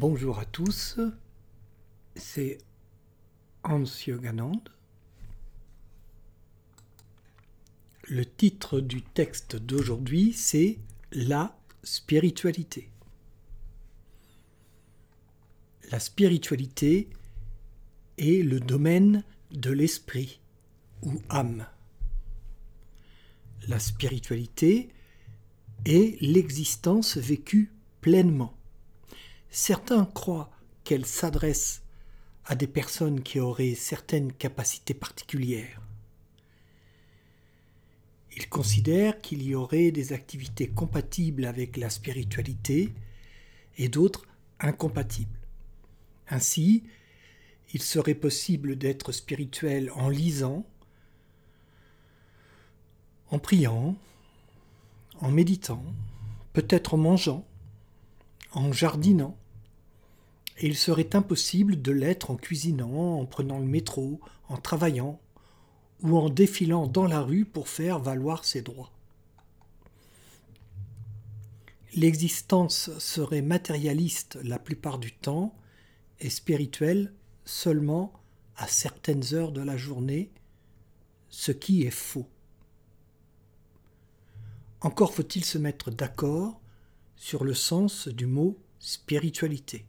Bonjour à tous, c'est Hans Yoganand. Le titre du texte d'aujourd'hui, c'est La spiritualité. La spiritualité est le domaine de l'esprit ou âme. La spiritualité est l'existence vécue pleinement Certains croient qu'elle s'adresse à des personnes qui auraient certaines capacités particulières. Ils considèrent qu'il y aurait des activités compatibles avec la spiritualité et d'autres incompatibles. Ainsi, il serait possible d'être spirituel en lisant, en priant, en méditant, peut-être en mangeant, en jardinant, et il serait impossible de l'être en cuisinant, en prenant le métro, en travaillant, ou en défilant dans la rue pour faire valoir ses droits. L'existence serait matérialiste la plupart du temps et spirituelle seulement à certaines heures de la journée, ce qui est faux. Encore faut-il se mettre d'accord sur le sens du mot spiritualité.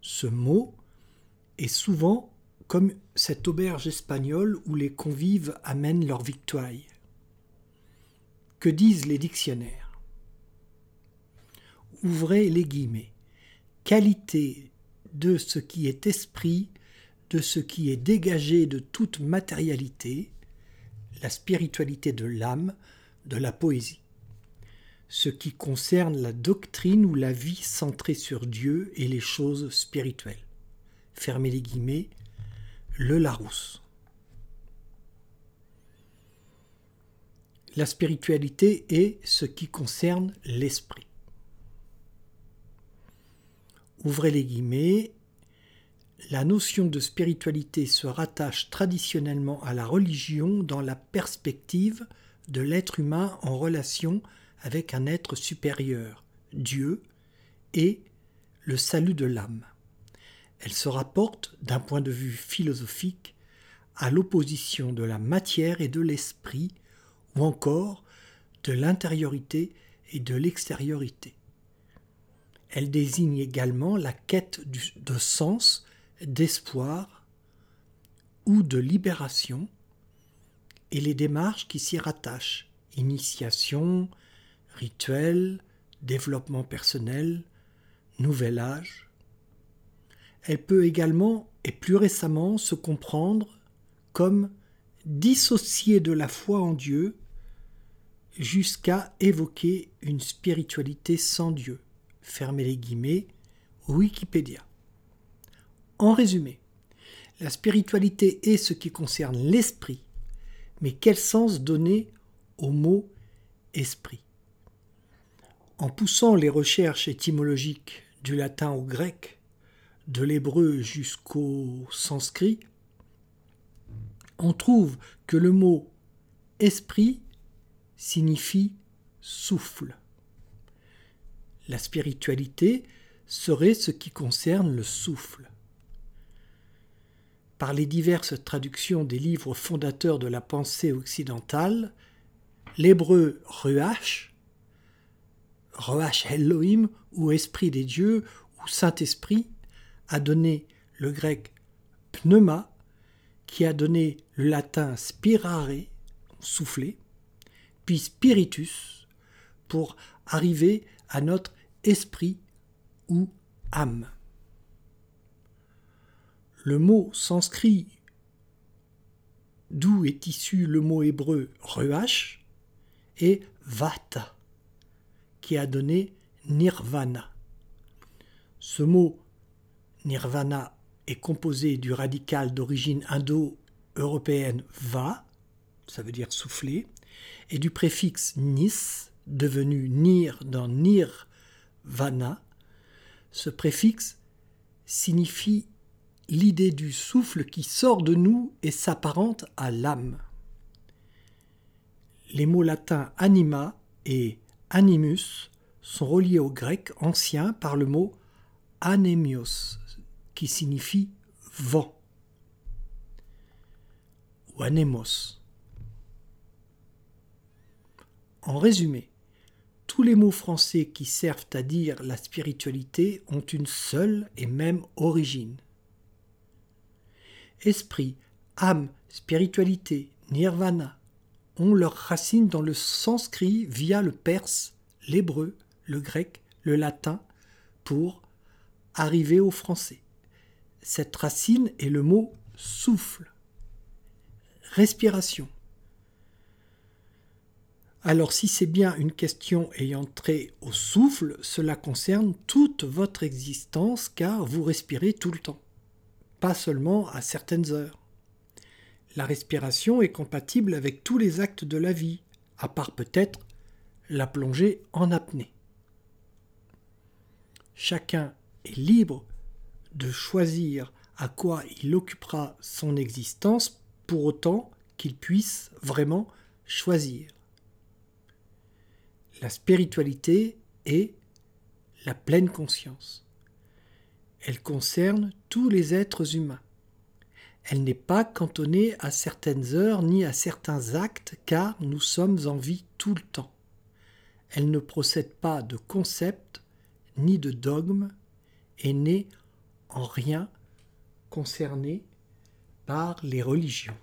Ce mot est souvent comme cette auberge espagnole où les convives amènent leur victoire. Que disent les dictionnaires? Ouvrez les guillemets. Qualité de ce qui est esprit, de ce qui est dégagé de toute matérialité, la spiritualité de l'âme, de la poésie ce qui concerne la doctrine ou la vie centrée sur Dieu et les choses spirituelles. Fermez les guillemets, le Larousse. La spiritualité est ce qui concerne l'esprit. Ouvrez les guillemets. La notion de spiritualité se rattache traditionnellement à la religion dans la perspective de l'être humain en relation avec un être supérieur, Dieu, et le salut de l'âme. Elle se rapporte, d'un point de vue philosophique, à l'opposition de la matière et de l'esprit, ou encore de l'intériorité et de l'extériorité. Elle désigne également la quête de sens, d'espoir ou de libération et les démarches qui s'y rattachent, initiation, rituel, développement personnel, nouvel âge. Elle peut également et plus récemment se comprendre comme dissociée de la foi en Dieu jusqu'à évoquer une spiritualité sans Dieu. Fermez les guillemets, Wikipédia. En résumé, la spiritualité est ce qui concerne l'esprit, mais quel sens donner au mot esprit? En poussant les recherches étymologiques du latin au grec, de l'hébreu jusqu'au sanskrit, on trouve que le mot esprit signifie souffle. La spiritualité serait ce qui concerne le souffle. Par les diverses traductions des livres fondateurs de la pensée occidentale, l'hébreu ruach Roach Elohim ou Esprit des dieux ou Saint-Esprit a donné le grec pneuma qui a donné le latin spirare, souffler, puis spiritus pour arriver à notre esprit ou âme. Le mot sanskrit d'où est issu le mot hébreu ruach est vata qui a donné nirvana. Ce mot nirvana est composé du radical d'origine indo-européenne va, ça veut dire souffler, et du préfixe nis, devenu nir dans nirvana. Ce préfixe signifie l'idée du souffle qui sort de nous et s'apparente à l'âme. Les mots latins anima et animus sont reliés au grec ancien par le mot anemios, qui signifie vent, ou anemos. En résumé, tous les mots français qui servent à dire la spiritualité ont une seule et même origine. Esprit, âme, spiritualité, nirvana ont leurs racines dans le sanskrit via le perse, l'hébreu, le grec, le latin, pour arriver au français. Cette racine est le mot souffle, respiration. Alors si c'est bien une question ayant trait au souffle, cela concerne toute votre existence car vous respirez tout le temps, pas seulement à certaines heures. La respiration est compatible avec tous les actes de la vie, à part peut-être la plongée en apnée. Chacun est libre de choisir à quoi il occupera son existence pour autant qu'il puisse vraiment choisir. La spiritualité est la pleine conscience. Elle concerne tous les êtres humains. Elle n'est pas cantonnée à certaines heures ni à certains actes car nous sommes en vie tout le temps. Elle ne procède pas de concepts ni de dogmes et n'est en rien concernée par les religions.